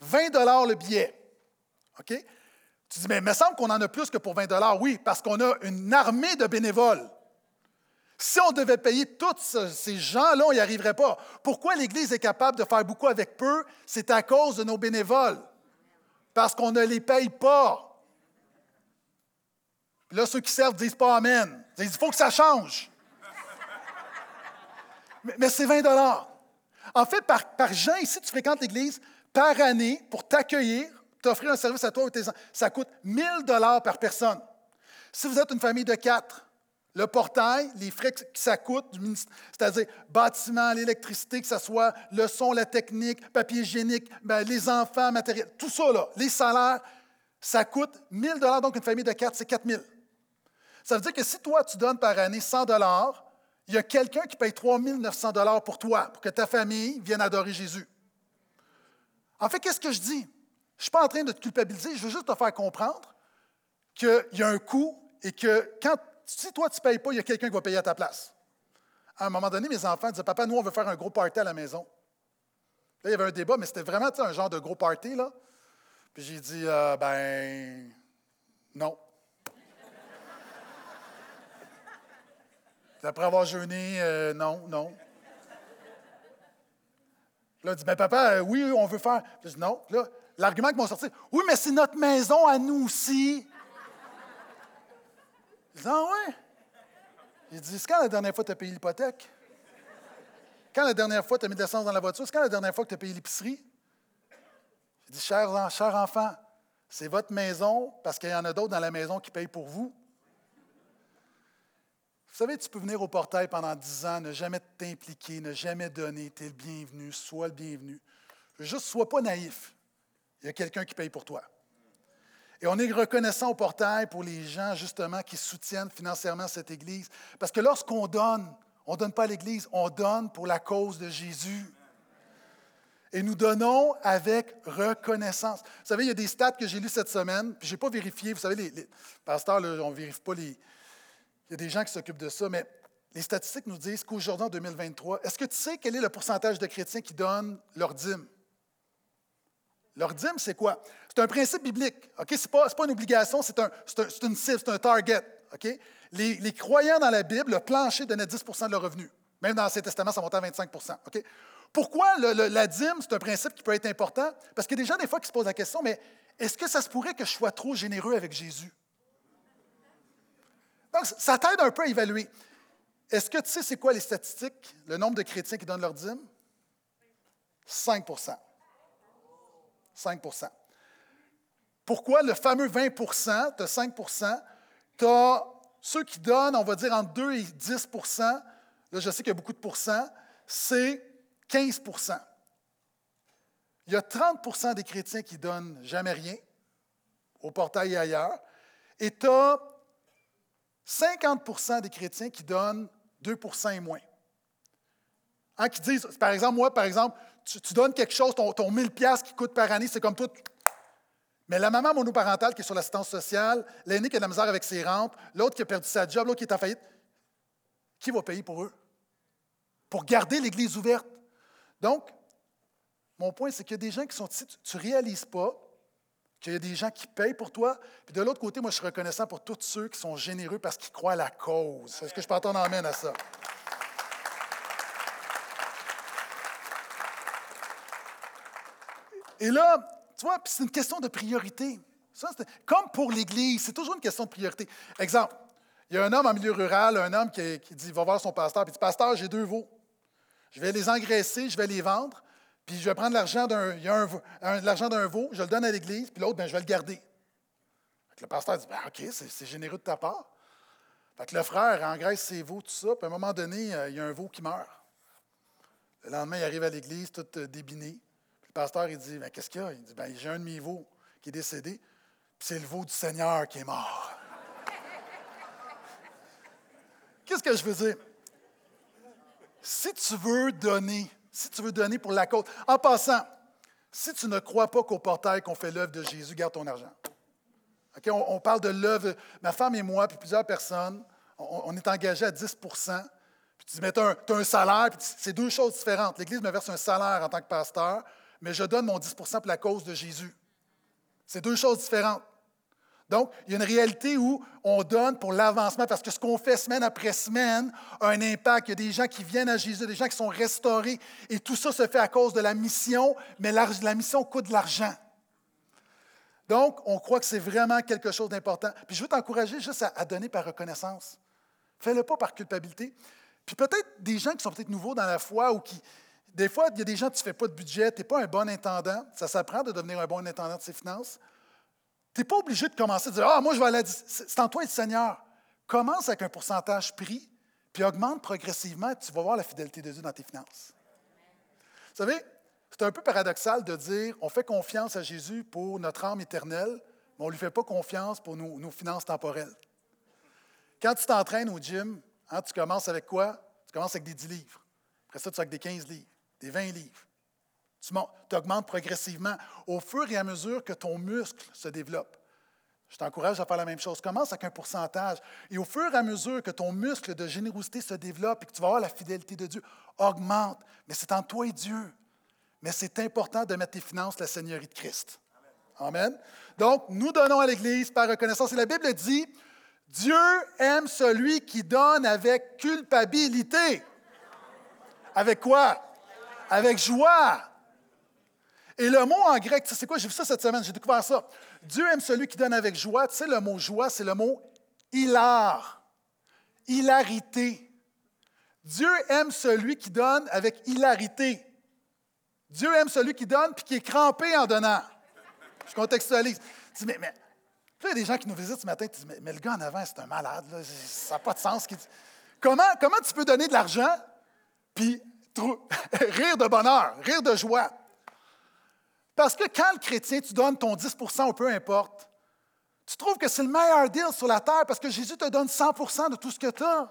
20 le billet. OK? Tu dis, mais il me semble qu'on en a plus que pour 20 Oui, parce qu'on a une armée de bénévoles. Si on devait payer tous ces gens-là, on n'y arriverait pas. Pourquoi l'Église est capable de faire beaucoup avec peu? C'est à cause de nos bénévoles. Parce qu'on ne les paye pas. là, ceux qui servent disent pas Amen. Ils disent, il faut que ça change. mais, c'est 20 En fait, par, par gens ici, tu fréquentes l'Église, par année, pour t'accueillir, t'offrir un service à toi ou tes enfants, ça coûte 1000 par personne. Si vous êtes une famille de quatre, le portail, les frais que ça coûte, c'est-à-dire bâtiment, l'électricité, que ce soit le son, la technique, papier hygiénique, ben, les enfants, matériel, tout ça, les salaires, ça coûte 1000 dollars. Donc, une famille de quatre, c'est 4000. Ça veut dire que si toi, tu donnes par année 100 dollars, il y a quelqu'un qui paye 3900 dollars pour toi, pour que ta famille vienne adorer Jésus. En fait, qu'est-ce que je dis? Je ne suis pas en train de te culpabiliser, je veux juste te faire comprendre qu'il y a un coût et que quand si toi, tu ne payes pas, il y a quelqu'un qui va payer à ta place. À un moment donné, mes enfants disaient Papa, nous, on veut faire un gros party à la maison. Là, il y avait un débat, mais c'était vraiment un genre de gros party. Là. Puis j'ai dit euh, Ben, non. *laughs* Après avoir jeûné, euh, non, non. Là, il dit Ben, papa, euh, oui, on veut faire. Puis je dis Non. Là, l'argument qu'ils m'ont sorti Oui, mais c'est notre maison à nous aussi. Il dit Ah ouais? Il dit C'est quand la dernière fois que tu as payé l'hypothèque? Quand la dernière fois tu as mis de l'essence dans la voiture? C'est quand la dernière fois que tu as payé l'épicerie? Il dit Cher, cher enfant, c'est votre maison parce qu'il y en a d'autres dans la maison qui payent pour vous. Vous savez, tu peux venir au portail pendant dix ans, ne jamais t'impliquer, ne jamais donner. Tu es le bienvenu, sois le bienvenu. Juste, sois pas naïf. Il y a quelqu'un qui paye pour toi. Et on est reconnaissant au portail pour les gens, justement, qui soutiennent financièrement cette Église. Parce que lorsqu'on donne, on ne donne pas à l'Église, on donne pour la cause de Jésus. Et nous donnons avec reconnaissance. Vous savez, il y a des stats que j'ai lus cette semaine, puis je n'ai pas vérifié. Vous savez, les, pasteurs, on ne vérifie pas les. Il y a des gens qui s'occupent de ça, mais les statistiques nous disent qu'aujourd'hui, en 2023, est-ce que tu sais quel est le pourcentage de chrétiens qui donnent leur dîme? Leur dîme, c'est quoi? C'est un principe biblique. Ce n'est pas, une obligation, c'est un, une cible, c'est un target. Les, croyants dans la Bible, le plancher donnait 10% de leur revenu. Même dans l'Ancien Testament, ça montait à 25% Pourquoi la dîme, c'est un principe qui peut être important? Parce qu'il y a des gens, des fois, qui se posent la question, mais est-ce que ça se pourrait que je sois trop généreux avec Jésus? Donc, ça t'aide un peu à évaluer. Est-ce que tu sais c'est quoi les statistiques, le nombre de chrétiens qui donnent leur dîme? 5 5% Pourquoi le fameux 20% tu as 5% tu as ceux qui donnent, on va dire, entre 2 et 10% là, je sais qu'il y a beaucoup de pourcents, c'est 15% Il y a 30% des chrétiens qui donnent jamais rien, au portail et ailleurs, et tu as 50% des chrétiens qui donnent 2% et moins. Hein, qui disent, par exemple, moi, par exemple, tu, donnes quelque chose, ton, ton 1000 qui coûte par année, c'est comme tout. Mais la maman monoparentale qui est sur l'assistance sociale, l'aîné qui a de la misère avec ses rentes, l'autre qui a perdu sa job, l'autre qui est en faillite, qui va payer pour eux? Pour garder l'Église ouverte. Donc, mon point, c'est qu'il y a des gens qui sont ici, tu ne réalises pas qu'il y a des gens qui payent pour toi. Puis de l'autre côté, moi, je suis reconnaissant pour tous ceux qui sont généreux parce qu'ils croient à la cause. Est-ce que je peux entendre amène à ça? Et là, tu vois, c'est une question de priorité. comme pour l'Église, c'est toujours une question de priorité. Exemple, il y a un homme en milieu rural, un homme qui, dit, va voir son pasteur, puis dit, pasteur, j'ai deux veaux. Je vais les engraisser, je vais les vendre, puis je vais prendre l'argent d'un, l'argent d'un veau, je le donne à l'Église, puis l'autre, ben, je vais le garder. le pasteur dit, ben, OK, c'est, généreux de ta part. Fait que le frère engraisse ses veaux, tout ça, puis à un moment donné, euh, il y a un veau qui meurt. Le lendemain, il arrive à l'église, tout euh, débiné. Le pasteur, il dit, ben, qu'est-ce qu'il y a? Il dit, ben, j'ai un de mes veaux qui est décédé, puis c'est le veau du Seigneur qui est mort. *laughs* Qu'est-ce que je veux dire? Si tu veux donner, si tu veux donner pour la cause, en passant, si tu ne crois pas qu'au portail qu'on fait l'œuvre de Jésus, garde ton argent. on, parle de l'œuvre. Ma femme et moi, puis plusieurs personnes, on, est engagés à 10% Puis tu dis, mais tu as, un salaire, puis c'est deux choses différentes. L'Église me verse un salaire en tant que pasteur, mais je donne mon 10% pour la cause de Jésus. C'est deux choses différentes. Donc, il y a une réalité où on donne pour l'avancement parce que ce qu'on fait semaine après semaine a un impact. Il y a des gens qui viennent à Jésus, des gens qui sont restaurés et tout ça se fait à cause de la mission, mais la, mission coûte de l'argent. Donc, on croit que c'est vraiment quelque chose d'important. Puis je veux t'encourager juste à, donner par reconnaissance. Fais-le pas par culpabilité. Puis peut-être des gens qui sont peut-être nouveaux dans la foi ou qui, des fois, il y a des gens, tu ne fais pas de budget, tu n'es pas un bon intendant. Ça s'apprend de devenir un bon intendant de ses finances. Tu n'es pas obligé de commencer à dire Ah, moi, je vais aller. C'est en toi et le Seigneur. Commence avec un pourcentage pris, puis augmente progressivement, et tu vas voir la fidélité de Dieu dans tes finances. Vous savez, c'est un peu paradoxal de dire on fait confiance à Jésus pour notre âme éternelle, mais on ne lui fait pas confiance pour nos, finances temporelles. Quand tu t'entraînes au gym, hein, tu commences avec quoi? Tu commences avec des 10 livres. Après ça, tu as avec des 15 livres, des 20 livres. Tu augmentes progressivement au fur et à mesure que ton muscle se développe. Je t'encourage à faire la même chose. Commence avec un pourcentage. Et au fur et à mesure que ton muscle de générosité se développe et que tu vas avoir la fidélité de Dieu, augmente. Mais c'est en toi et Dieu. Mais c'est important de mettre tes finances la Seigneurie de Christ. Amen. Donc, nous donnons à l'Église par reconnaissance. Et la Bible dit, Dieu aime celui qui donne avec culpabilité. Avec quoi? Avec joie. Et le mot en grec, tu sais quoi, j'ai vu ça cette semaine, j'ai découvert ça. Dieu aime celui qui donne avec joie. Tu sais, le mot joie, c'est le mot hilar, hilarité. Dieu aime celui qui donne avec hilarité. Dieu aime celui qui donne puis qui est crampé en donnant. Je contextualise. Tu dis, mais, mais il y a des gens qui nous visitent ce matin, tu dis, mais, le gars en avant, c'est un malade, ça n'a pas de sens. Comment, comment tu peux donner de l'argent puis *laughs* rire de bonheur, rire de joie? Parce que quand le chrétien, tu donnes ton 10% ou peu importe, tu trouves que c'est le meilleur deal sur la terre parce que Jésus te donne 100% de tout ce que tu as.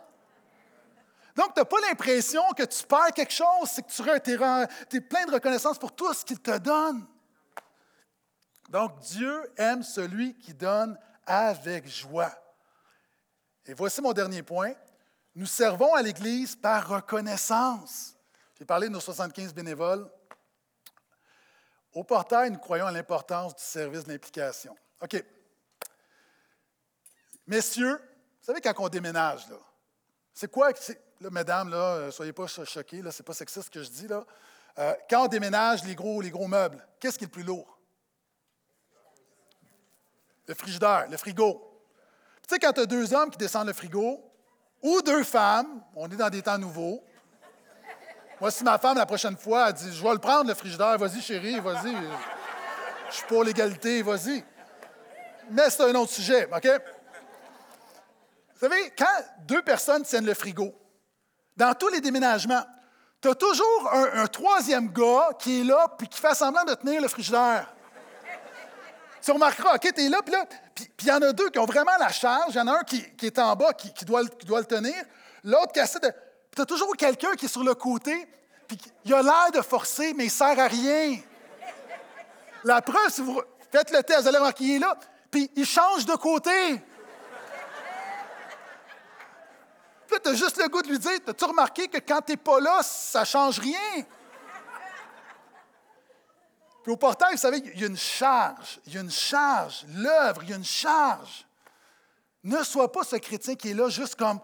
Donc, tu n'as pas l'impression que tu perds quelque chose, c'est que tu es, es plein de reconnaissance pour tout ce qu'il te donne. Donc, Dieu aime celui qui donne avec joie. Et voici mon dernier point. Nous servons à l'Église par reconnaissance. J'ai parlé de nos 75 bénévoles. Au portail, nous croyons à l'importance du service de l'implication. OK. Messieurs, savez, quand on déménage, là, c'est quoi, mesdames, là, euh, soyez pas choquées, là, c'est pas sexiste ce que je dis, là. Euh, quand on déménage les gros, les gros meubles, qu'est-ce qui est le plus lourd? Le frigidaire, le frigo. Tu sais, quand tu as deux hommes qui descendent le frigo, ou deux femmes, on est dans des temps nouveaux. Moi, si ma femme, la prochaine fois, elle dit Je vais le prendre, le frigidaire, vas-y, chérie, vas-y. Je suis pour l'égalité, vas-y. Mais c'est un autre sujet, OK? Vous savez, quand deux personnes tiennent le frigo, dans tous les déménagements, tu as toujours un, troisième gars qui est là puis qui fait semblant de tenir le frigidaire. Tu remarqueras, OK, tu es là, puis là, puis il y en a deux qui ont vraiment la charge. Il y en a un qui, est en bas, qui, doit, qui doit le tenir. L'autre qui essaie de. Tu as toujours quelqu'un qui est sur le côté, puis il a l'air de forcer, mais il ne sert à rien. La preuve, si vous faites le test, vous allez remarquer qu'il est là, puis il change de côté. Puis tu as juste le goût de lui dire As-tu remarqué que quand tu n'es pas là, ça ne change rien? Puis au portail, vous savez, il y a une charge. Il y a une charge. L'œuvre, il y a une charge. Ne sois pas ce chrétien qui est là juste comme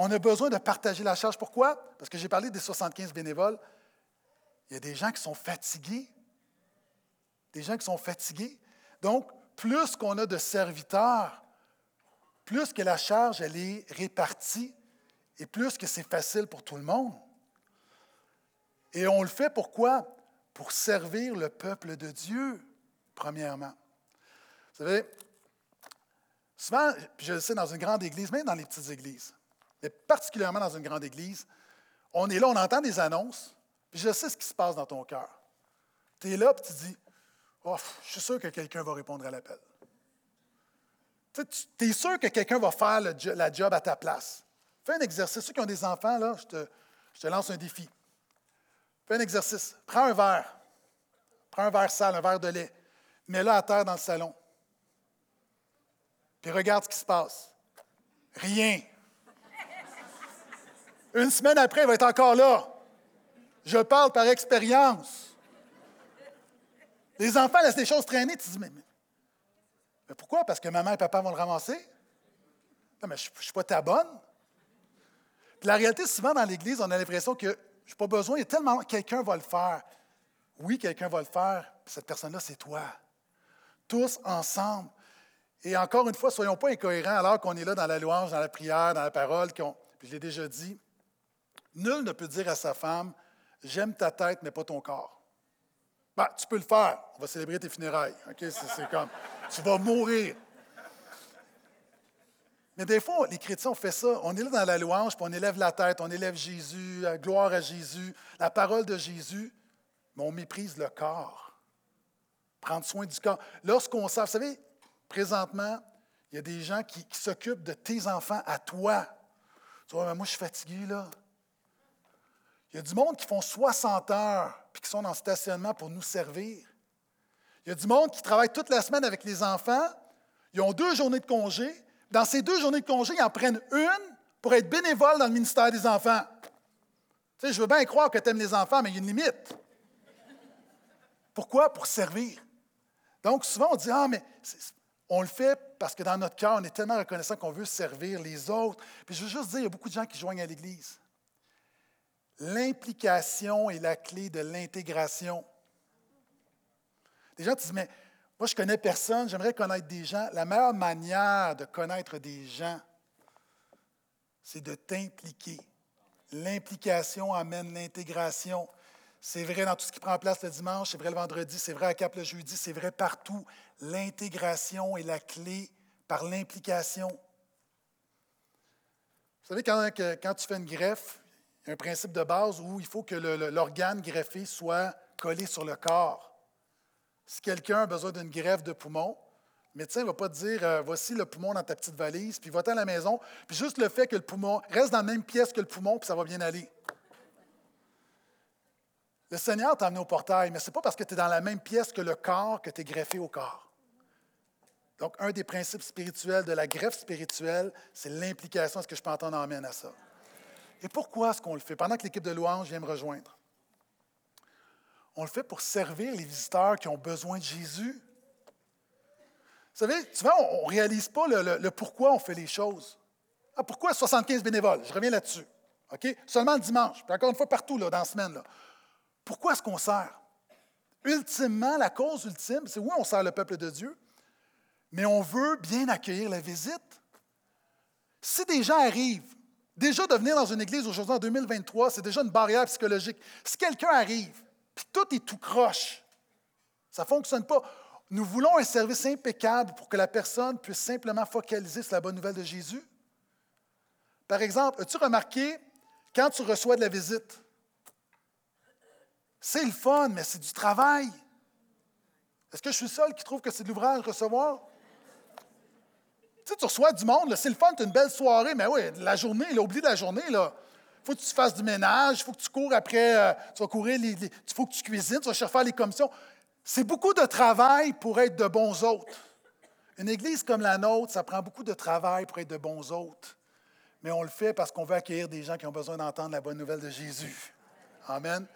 on a besoin de partager la charge. Pourquoi? Parce que j'ai parlé des 75 bénévoles. Il y a des gens qui sont fatigués. Des gens qui sont fatigués. Donc, plus qu'on a de serviteurs, plus que la charge elle est répartie et plus que c'est facile pour tout le monde. Et on le fait pourquoi? Pour servir le peuple de Dieu, premièrement. Vous savez, souvent, je le sais dans une grande église, même dans les petites églises, mais particulièrement dans une grande église, on est là, on entend des annonces, puis je sais ce qui se passe dans ton cœur. Tu es là, puis tu dis, oh, je suis sûr que quelqu'un va répondre à l'appel. Tu es sûr que quelqu'un va faire la job à ta place. Fais un exercice. Ceux qui ont des enfants, là, je te, je te lance un défi. Fais un exercice. Prends un verre. Prends un verre sale, un verre de lait. Mets-le à terre dans le salon. Puis regarde ce qui se passe. Rien. Une semaine après, il va être encore là. Je parle par expérience. Les enfants laissent les choses traîner. Tu te dis, mais, mais pourquoi? Parce que maman et papa vont le ramasser? Non, mais je ne suis pas ta bonne. la réalité, souvent dans l'Église, on a l'impression que je n'ai pas besoin, il y a tellement quelqu'un va le faire. Oui, quelqu'un va le faire, cette personne-là, c'est toi. Tous ensemble. Et encore une fois, soyons pas incohérents alors qu'on est là dans la louange, dans la prière, dans la parole. Puis je l'ai déjà dit, nul ne peut dire à sa femme, j'aime ta tête, mais pas ton corps. Ben, tu peux le faire. On va célébrer tes funérailles. C'est comme, tu vas mourir. Mais des fois, les chrétiens, on fait ça. On est là dans la louange, puis on élève la tête, on élève Jésus, la gloire à Jésus, la parole de Jésus, mais on méprise le corps. Prendre soin du corps. Lorsqu'on sait, vous savez, présentement, il y a des gens qui, s'occupent de tes enfants à toi. Tu vois, moi, je suis fatigué, là. Il y a du monde qui font 60 heures puis qui sont dans le stationnement pour nous servir. Il y a du monde qui travaille toute la semaine avec les enfants. Ils ont deux journées de congé. Dans ces deux journées de congé, ils en prennent une pour être bénévole dans le ministère des enfants. Tu sais, je veux bien croire que tu aimes les enfants, mais il y a une limite. Pourquoi? Pour servir. Donc, souvent, on dit Ah, mais on le fait parce que dans notre cœur, on est tellement reconnaissant qu'on veut servir les autres. Puis je veux juste dire, il y a beaucoup de gens qui joignent à l'Église. L'implication est la clé de l'intégration. Des gens disent, mais moi, je connais personne, j'aimerais connaître des gens. La meilleure manière de connaître des gens, c'est de t'impliquer. L'implication amène l'intégration. C'est vrai dans tout ce qui prend place le dimanche, c'est vrai le vendredi, c'est vrai à Cap le jeudi, c'est vrai partout. L'intégration est la clé par l'implication. Vous savez, quand tu fais une greffe, un principe de base où il faut que l'organe greffé soit collé sur le corps. Si quelqu'un a besoin d'une greffe de poumon, le médecin ne va pas te dire euh, voici le poumon dans ta petite valise, puis va-t'en à la maison, puis juste le fait que le poumon reste dans la même pièce que le poumon, puis ça va bien aller. Le Seigneur t'a amené au portail, mais ce n'est pas parce que tu es dans la même pièce que le corps que tu es greffé au corps. Donc, un des principes spirituels de la greffe spirituelle, c'est l'implication. Est-ce que je peux entendre amène à ça? Et pourquoi est-ce qu'on le fait? Pendant que l'équipe de louange vient me rejoindre. On le fait pour servir les visiteurs qui ont besoin de Jésus. savez, souvent, on ne réalise pas le, pourquoi on fait les choses. Ah, pourquoi 75 bénévoles? Je reviens là-dessus. Seulement le dimanche, puis encore une fois partout là, dans la semaine. Pourquoi est-ce qu'on sert? Ultimement, la cause ultime, c'est oui, on sert le peuple de Dieu, mais on veut bien accueillir la visite. Si des gens arrivent, déjà de venir dans une église aujourd'hui en 2023, c'est déjà une barrière psychologique. Si quelqu'un arrive, puis tout est tout croche, ça ne fonctionne pas. Nous voulons un service impeccable pour que la personne puisse simplement focaliser sur la bonne nouvelle de Jésus. Par exemple, as-tu remarqué, quand tu reçois de la visite, c'est le fun, mais c'est du travail. Est-ce que je suis seul qui trouve que c'est de l'ouvrage recevoir? Tu sais, tu reçois du monde, c'est le fun, tu une belle soirée, mais oui, la journée, il oublie la journée, là. Faut que tu fasses du ménage, il faut que tu cours après, euh, tu vas courir, il faut que tu cuisines, tu vas chercher faire les commissions. C'est beaucoup de travail pour être de bons hôtes. Une église comme la nôtre, ça prend beaucoup de travail pour être de bons hôtes. Mais on le fait parce qu'on veut accueillir des gens qui ont besoin d'entendre la bonne nouvelle de Jésus. Amen.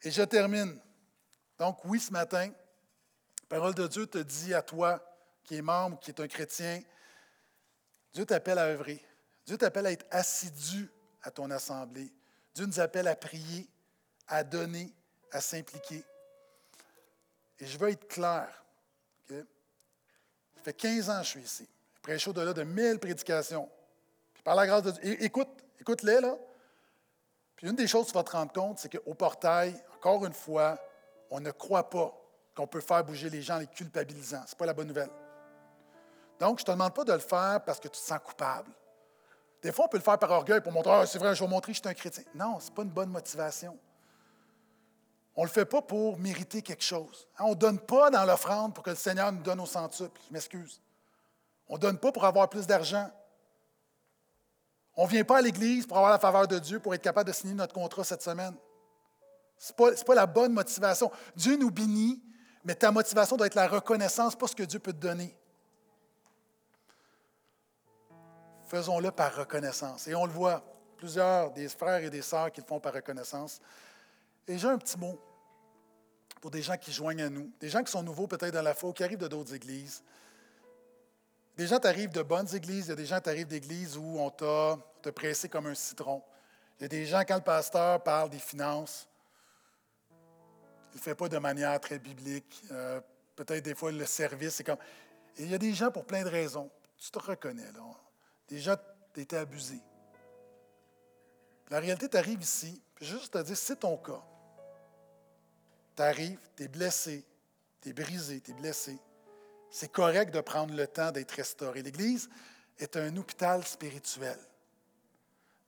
Et je termine. Donc, oui, ce matin, la parole de Dieu te dit à toi, qui est membre, qui est un chrétien, Dieu t'appelle à œuvrer. Dieu t'appelle à être assidu à ton assemblée. Dieu nous appelle à prier, à donner, à s'impliquer. Et je veux être clair. Ça fait 15 ans que je suis ici. Je prêche au-delà de 1000 prédications. Puis par la grâce de Dieu, écoute, écoute-les, là. Puis une des choses que tu vas te rendre compte, c'est qu'au portail, encore une fois, on ne croit pas qu'on peut faire bouger les gens en les culpabilisant. Ce n'est pas la bonne nouvelle. Donc, je ne te demande pas de le faire parce que tu te sens coupable. Des fois, on peut le faire par orgueil pour montrer, ah, c'est vrai, je vais montrer que je suis un chrétien. Non, ce n'est pas une bonne motivation. On ne le fait pas pour mériter quelque chose. Hein, on ne donne pas dans l'offrande pour que le Seigneur nous donne au centuple. Je m'excuse. On ne donne pas pour avoir plus d'argent. On ne vient pas à l'Église pour avoir la faveur de Dieu, pour être capable de signer notre contrat cette semaine. Ce n'est pas, pas, la bonne motivation. Dieu nous bénit, mais ta motivation doit être la reconnaissance, pas ce que Dieu peut te donner. Faisons-le par reconnaissance. Et on le voit, plusieurs des frères et des sœurs qui le font par reconnaissance. Et j'ai un petit mot pour des gens qui joignent à nous, des gens qui sont nouveaux peut-être dans la foi, qui arrivent de d'autres églises. Des gens t'arrivent de bonnes églises, il y a des gens t'arrivent d'églises où on t'a pressé comme un citron. Il y a des gens, quand le pasteur parle des finances, il ne fait pas de manière très biblique. Euh, peut-être des fois, le service, c'est comme. Et il y a des gens pour plein de raisons. Tu te reconnais, là. Gens, tu été abusé. La réalité, tu arrives ici, puis juste te dire, c'est ton cas. Tu arrives, tu es blessé, tu es brisé, tu es blessé c'est correct de prendre le temps d'être restauré. L'Église est un hôpital spirituel.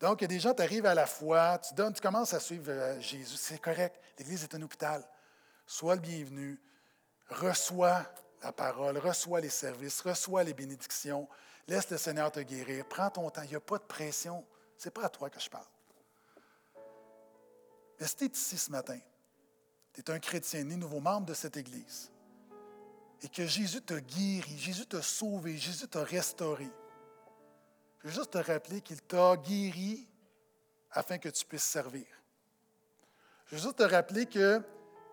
Donc, il y a des gens, tu arrives à la foi, tu donnes, tu commences à suivre euh, Jésus. C'est correct. L'Église est un hôpital. Sois le bienvenu. Reçois la parole, reçois les services, reçois les bénédictions. Laisse le Seigneur te guérir. Prends ton temps. Il n'y a pas de pression. Ce n'est pas à toi que je parle. Mais si tu es ici ce matin, tu es un chrétien né nouveau membre de cette Église, et que Jésus t'a guéri, Jésus t'a sauvé, Jésus t'a restauré. Je veux juste te rappeler qu'il t'a guéri afin que tu puisses servir. Je veux juste te rappeler que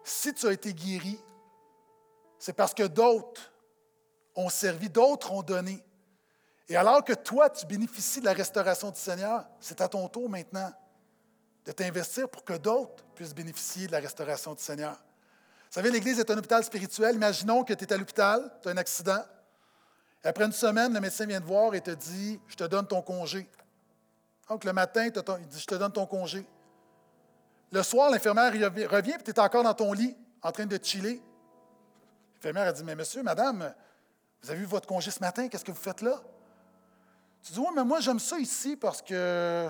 si tu as été guéri, c'est parce que d'autres ont servi, d'autres ont donné. Et alors que toi, tu bénéficies de la restauration du Seigneur, c'est à ton tour maintenant de t'investir pour que d'autres puissent bénéficier de la restauration du Seigneur. Vous savez, l'Église est un hôpital spirituel. Imaginons que tu es à l'hôpital, tu as un accident. Après une semaine, le médecin vient te voir et te dit Je te donne ton congé. Donc, le matin, il dit Je te donne ton congé. Le soir, l'infirmière revient et tu es encore dans ton lit, en train de chiller. L'infirmière a dit Mais monsieur, madame, vous avez vu votre congé ce matin, qu'est-ce que vous faites là Tu dis Oui, mais moi, j'aime ça ici parce que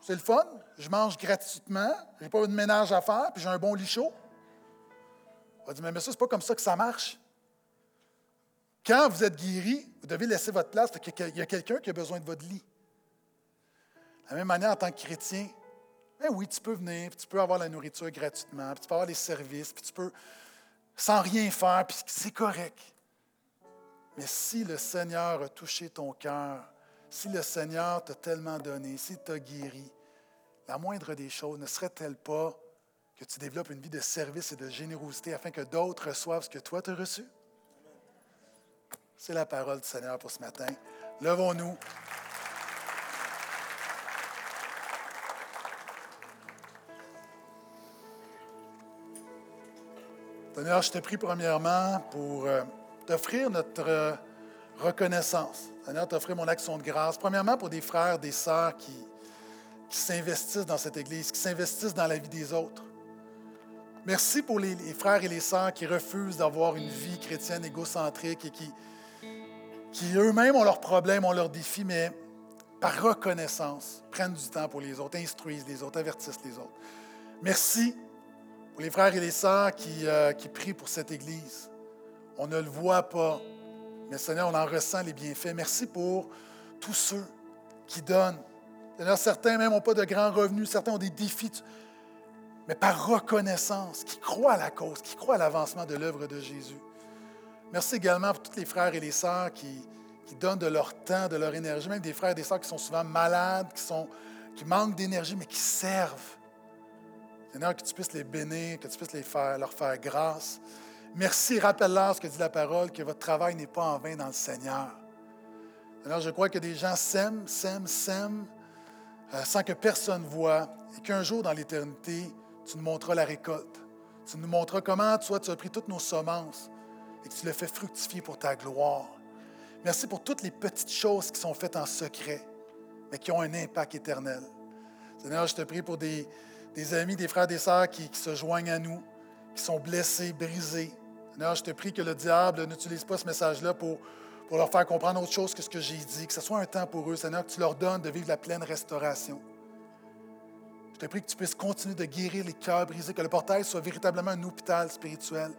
c'est le fun. Je mange gratuitement, je n'ai pas de ménage à faire, puis j'ai un bon lit chaud. On dit, mais ça, ce n'est pas comme ça que ça marche. Quand vous êtes guéri, vous devez laisser votre place parce qu'il y a quelqu'un qui a besoin de votre lit. De la même manière, en tant que chrétien, ben oui, tu peux venir, puis tu peux avoir la nourriture gratuitement, puis tu peux avoir les services, puis tu peux sans rien faire, puis c'est correct. Mais si le Seigneur a touché ton cœur, si le Seigneur t'a tellement donné, s'il t'a guéri, la moindre des choses ne serait-elle pas que tu développes une vie de service et de générosité afin que d'autres reçoivent ce que toi tu as reçu? C'est la parole du Seigneur pour ce matin. Levons-nous. Seigneur, je te prie premièrement pour euh, t'offrir notre euh, reconnaissance. Seigneur, t'offrir mon action de grâce. Premièrement, pour des frères, des sœurs qui, s'investissent dans cette Église, qui s'investissent dans la vie des autres. Merci pour les, frères et les sœurs qui refusent d'avoir une vie chrétienne égocentrique et qui, eux-mêmes ont leurs problèmes, ont leurs défis, mais par reconnaissance, prennent du temps pour les autres, instruisent les autres, avertissent les autres. Merci pour les frères et les sœurs qui, euh, qui prient pour cette Église. On ne le voit pas, mais Seigneur, on en ressent les bienfaits. Merci pour tous ceux qui donnent. Seigneur, certains même n'ont pas de grands revenus, certains ont des défis mais par reconnaissance, qui croient à la cause, qui croient à l'avancement de l'œuvre de Jésus. Merci également pour tous les frères et les sœurs qui, donnent de leur temps, de leur énergie, même des frères et des sœurs qui sont souvent malades, qui, manquent d'énergie, mais qui servent. Seigneur, que tu puisses les bénir, que tu puisses les leur faire grâce. Merci, rappelle-leur ce que dit la parole, que votre travail n'est pas en vain dans le Seigneur. Seigneur, je crois que des gens s'aiment, s'aiment, s'aiment, euh, sans que personne voie, et qu'un jour dans l'éternité, tu nous montreras la récolte. Tu nous montreras comment, toi, tu as pris toutes nos semences et que tu les fais fructifier pour ta gloire. Merci pour toutes les petites choses qui sont faites en secret, mais qui ont un impact éternel. Seigneur, je te prie pour des, amis, des frères, des sœurs qui, se joignent à nous, qui sont blessés, brisés. Seigneur, je te prie que le diable n'utilise pas ce message-là pour, leur faire comprendre autre chose que ce que j'ai dit, que ce soit un temps pour eux, Seigneur, que tu leur donnes de vivre la pleine restauration. Je te prie que tu puisses continuer de guérir les cœurs brisés, que le portail soit véritablement un hôpital spirituel.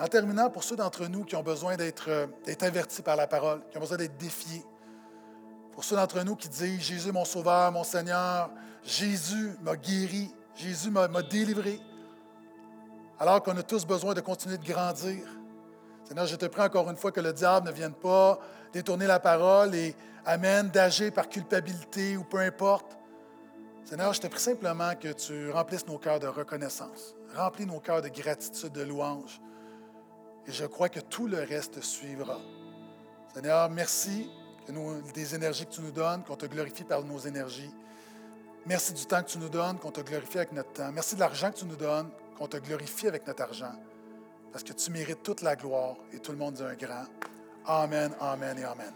en terminant, pour ceux d'entre nous qui ont besoin euh, d'être avertis par la parole, qui ont besoin d'être défiés, pour ceux d'entre nous qui disent Jésus mon sauveur, mon Seigneur, Jésus m'a guéri, Jésus m'a délivré, alors qu'on a tous besoin de continuer de grandir. Seigneur, je te prie encore une fois que le diable ne vienne pas détourner la parole et amène d'agir par culpabilité ou peu importe, Seigneur, je te prie simplement que tu remplisses nos cœurs de reconnaissance, remplis nos cœurs de gratitude, de louange. Et je crois que tout le reste suivra. Seigneur, merci des énergies que tu nous donnes, qu'on te glorifie par nos énergies. Merci du temps que tu nous donnes, qu'on te glorifie avec notre temps. Merci de l'argent que tu nous donnes, qu'on te glorifie avec notre argent. Parce que tu mérites toute la gloire et tout le monde dit un grand Amen, Amen et Amen.